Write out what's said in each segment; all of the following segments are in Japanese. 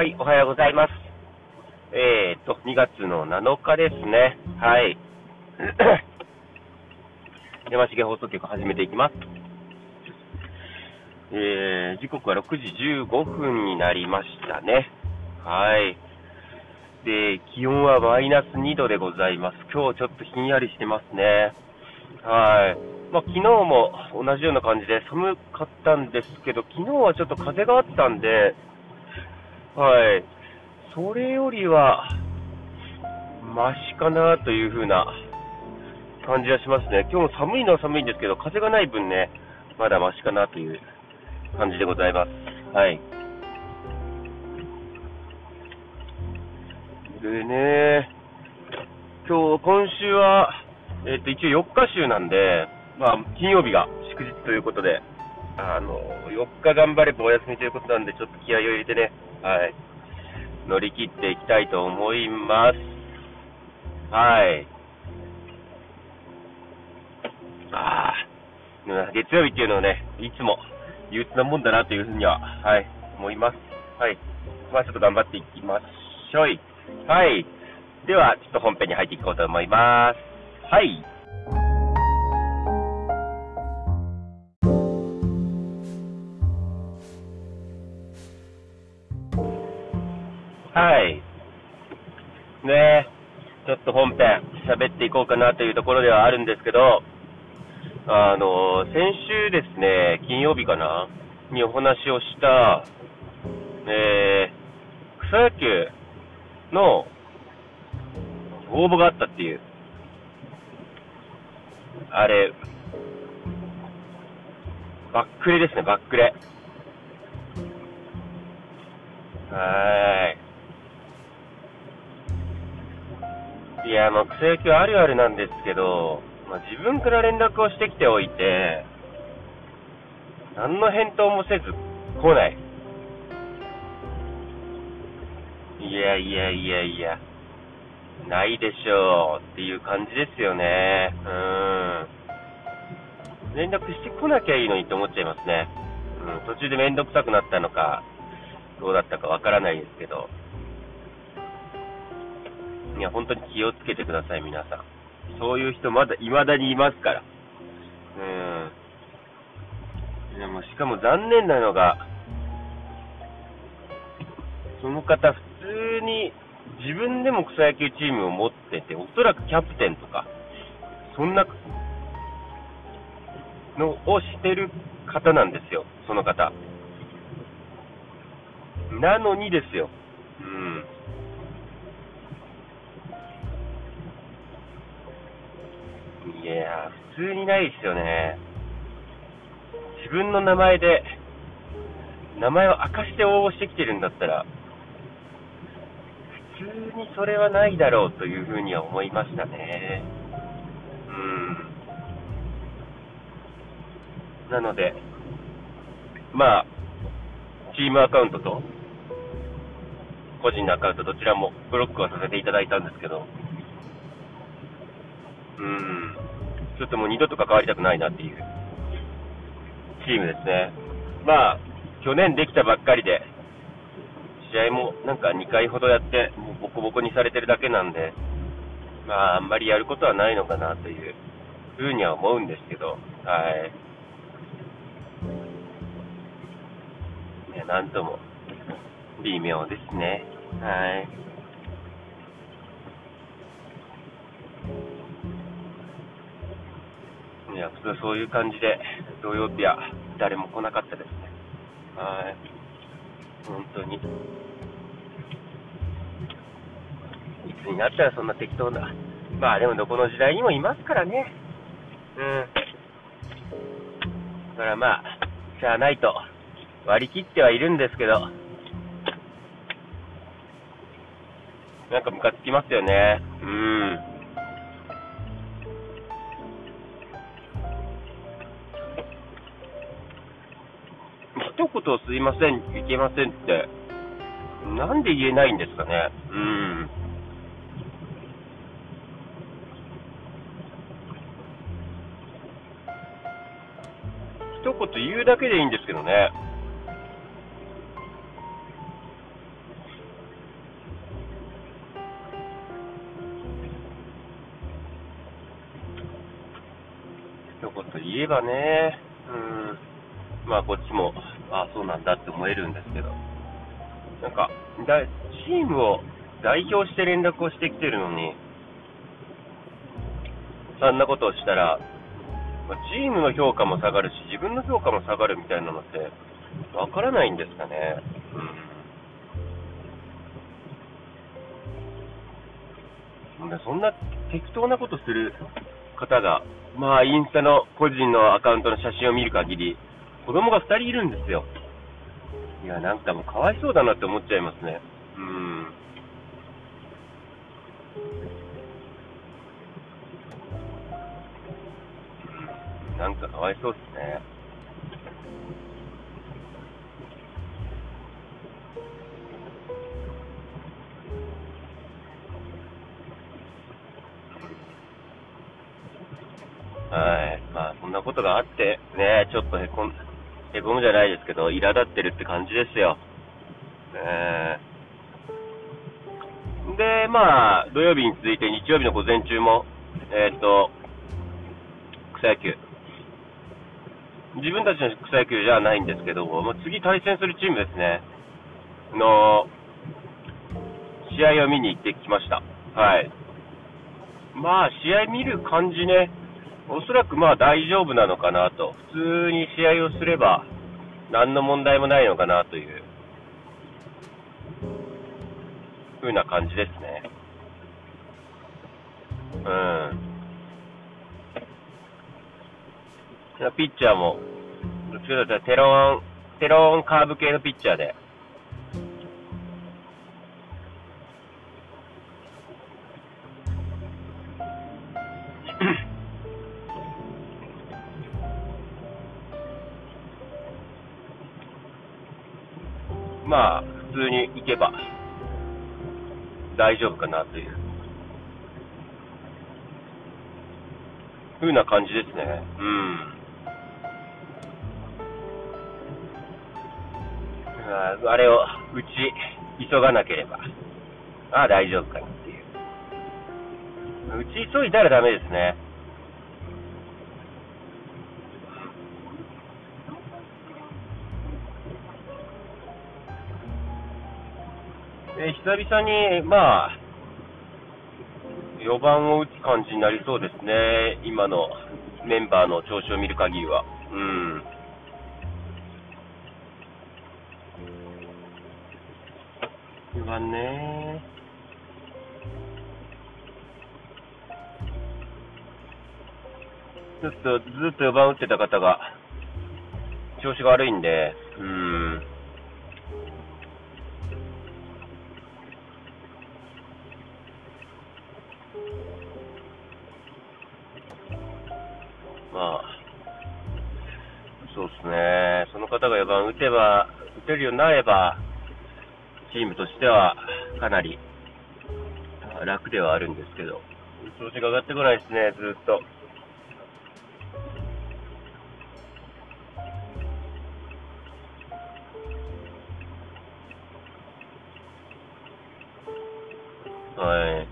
はい、おはようございます。えーと、2月の7日ですね。はい。山重放送局始めていきます。えー、時刻は6時15分になりましたね。はい。で、気温はマイナス2度でございます。今日ちょっとひんやりしてますね。はい。まあ、昨日も同じような感じで寒かったんですけど、昨日はちょっと風があったんで、はい。それよりは、マシかなという風な感じはしますね。今日も寒いのは寒いんですけど、風がない分ね、まだマシかなという感じでございます。はい。でね、今日、今週は、えっ、と、一応4日週なんで、まあ、金曜日が祝日ということで、あの、4日頑張ればお休みということなんで、ちょっと気合を入れてね、はい、乗り切っていきたいと思います。はい。ああ、月曜日っていうのはね、いつも憂鬱なもんだなというふうには、はい、思います。はい。まあちょっと頑張っていきましょい。はい。では、ちょっと本編に入っていこうと思います。はい。はい。ねえちょっと本編喋っていこうかなというところではあるんですけど、あの、先週ですね、金曜日かなにお話をした、えー、草野球の応募があったっていう、あれ、バックレですね、バックレ。はーい。いや、もう草野球あるあるなんですけど、まあ、自分から連絡をしてきておいて、何の返答もせず来ない。いやいやいやいや、ないでしょうっていう感じですよね。うん。連絡してこなきゃいいのにって思っちゃいますね。うん、途中でめんどくさくなったのか、どうだったかわからないですけど。いや、本当に気をつけてください、皆さん。そういう人まだ未だにいますから。うん。でも、しかも残念なのが、その方、普通に自分でも草野球チームを持ってて、おそらくキャプテンとか、そんなのをしてる方なんですよ、その方。なのにですよ。うん。いや、普通にないですよね。自分の名前で、名前を明かして応募してきてるんだったら、普通にそれはないだろうというふうには思いましたね。うん。なので、まあ、チームアカウントと、個人のアカウントどちらもブロックはさせていただいたんですけど、うん、ちょっともう二度と関わりたくないなっていうチームですね。まあ、去年できたばっかりで、試合もなんか2回ほどやって、もうボコボコにされてるだけなんで、まあ、あんまりやることはないのかなというふうには思うんですけど、はい。いや、なんとも、微妙ですね。はい。や、普通そういう感じで、土曜日は誰も来なかったですね。はい。本当に。いつになったらそんな適当な。まあでもどこの時代にもいますからね。うん。だからまあ、しゃあないと割り切ってはいるんですけど、なんかムカつきますよね。うん。一言すいません、いけませんって、なんで言えないんですかね。うん。一言言うだけでいいんですけどね。一言言えばね、うん。まあこっちも、あそうなんだって思えるんですけど、なんか、だチームを代表して連絡をしてきてるのに、そんなことをしたら、まあ、チームの評価も下がるし、自分の評価も下がるみたいなのって、わからないんですかね。うん。そんな適当なことする方が、まあ、インスタの個人のアカウントの写真を見る限り、子供が2人いるんですよ。いや、なんかもうかわいそうだなって思っちゃいますね。うん。なんかかわいそうですね。はい。まあ、そんなことがあって、ね、ちょっとへこん、へこむじゃないですけど、苛立ってるって感じですよ。ねで、まあ、土曜日に続いて日曜日の午前中も、えっ、と、草野球。自分たちの草野球じゃないんですけども、次対戦するチームですね。の、試合を見に行ってきました。はい。まあ、試合見る感じね、おそらくまあ大丈夫なのかなと、普通に試合をすれば、何の問題もないのかなという、風な感じですね。うん。ピッチャーも、どっちかというとテロン、テロンカーブ系のピッチャーで、まあ、普通に行けば大丈夫かなという、ふうな感じですね。うん。あれを打ち急がなければ、ああ、大丈夫かなっていう。打ち急いだらダメですね。え久々に、まあ、4番を打つ感じになりそうですね、今のメンバーの調子を見る限りは。うん。4番ね。ちょっとずっと4番打ってた方が、調子が悪いんで、うん。まあ、そうですね、その方が4番打てば、打てるようになれば、チームとしてはかなり楽ではあるんですけど、調子が上がってこないですね、ずっと。は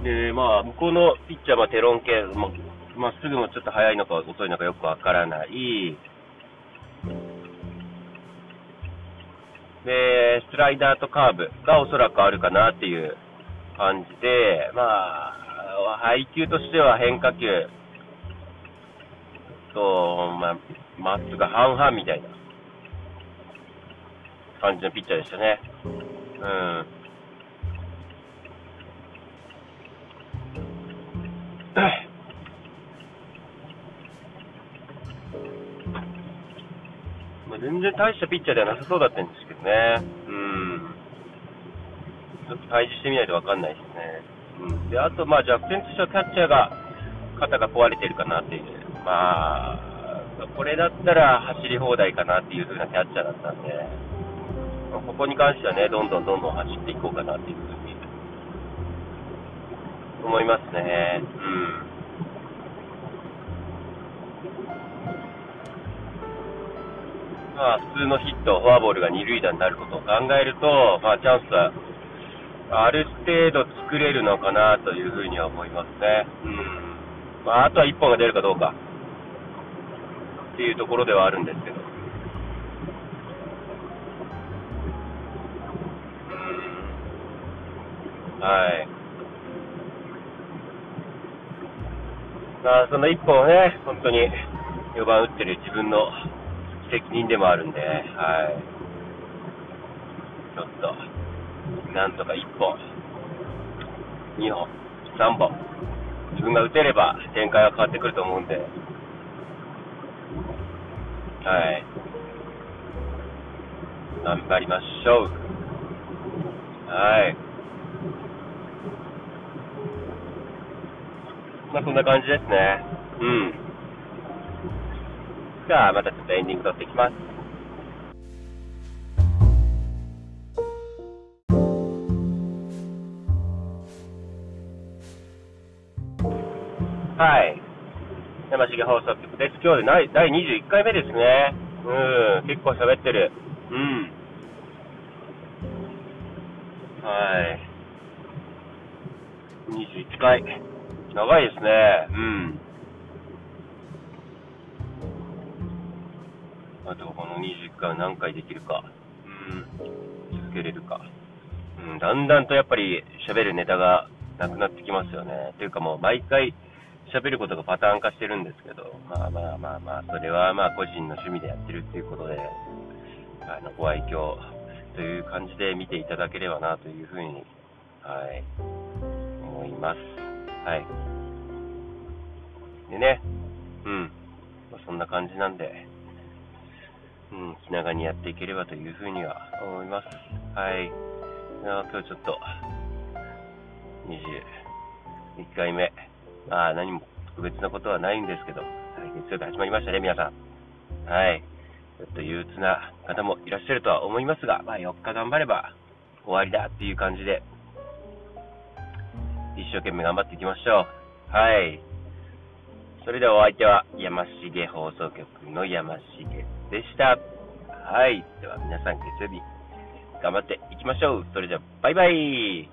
い。で、まあ、向こうのピッチャーはテロン系、ままっすぐもちょっと速いのか遅いのかよくわからない。で、スライダーとカーブがおそらくあるかなっていう感じで、まあ、配球としては変化球と、まあ、まっすぐ半々みたいな感じのピッチャーでしたね。うん。全然大したピッチャーではなさそうだったんですけどね。うん。ちょっと対峙してみないと分かんないですね。うん。で、あと、まあ、弱点としてはキャッチャーが、肩が壊れてるかなっていう。まあ、これだったら走り放題かなっていう風なキャッチャーだったんで、ま、ここに関してはね、どんどんどんどん走っていこうかなっていう風に思いますね。うん。まあ、普通のヒット、フォアボールが二塁打になることを考えると、まあ、チャンスはある程度作れるのかなというふうには思いますね。うん。まあ、あとは1本が出るかどうかっていうところではあるんですけど。はい。まあ、その1本をね、本当に4番打ってる自分の責任でもあるんで、はい。ちょっと、なんとか1本、2本、3本、自分が打てれば展開は変わってくると思うんで、はい。頑張りましょう。はい。まあ、そんな感じですね。うん。じゃあ、またちょっとエンディング撮っていきます。はい。山重放送局です。今日で第21回目ですね。うん、結構喋ってる。うん。はい。21回。長いですね。うん。あと、この21回は何回できるか。うん。続けれるか。うん、だんだんとやっぱり喋るネタがなくなってきますよね。というかもう毎回、喋ることがパターン化してるんですけど、まあまあまあまあ、それはまあ個人の趣味でやってるっていうことで、あの、ご愛嬌という感じで見ていただければなというふうに、はい、思います。はい。でね、うん、ま、そんな感じなんで、うん、気長にやっていければというふうには思います。はい。今日ちょっと、21回目。まあ、何も特別なことはないんですけど、はい、月曜日始まりましたね、皆さん。はい。ちょっと憂鬱な方もいらっしゃるとは思いますが、まあ、4日頑張れば終わりだっていう感じで、一生懸命頑張っていきましょう。はい。それではお相手は山重放送局の山重でした。はい。では皆さん月曜日頑張っていきましょう。それじゃバイバイ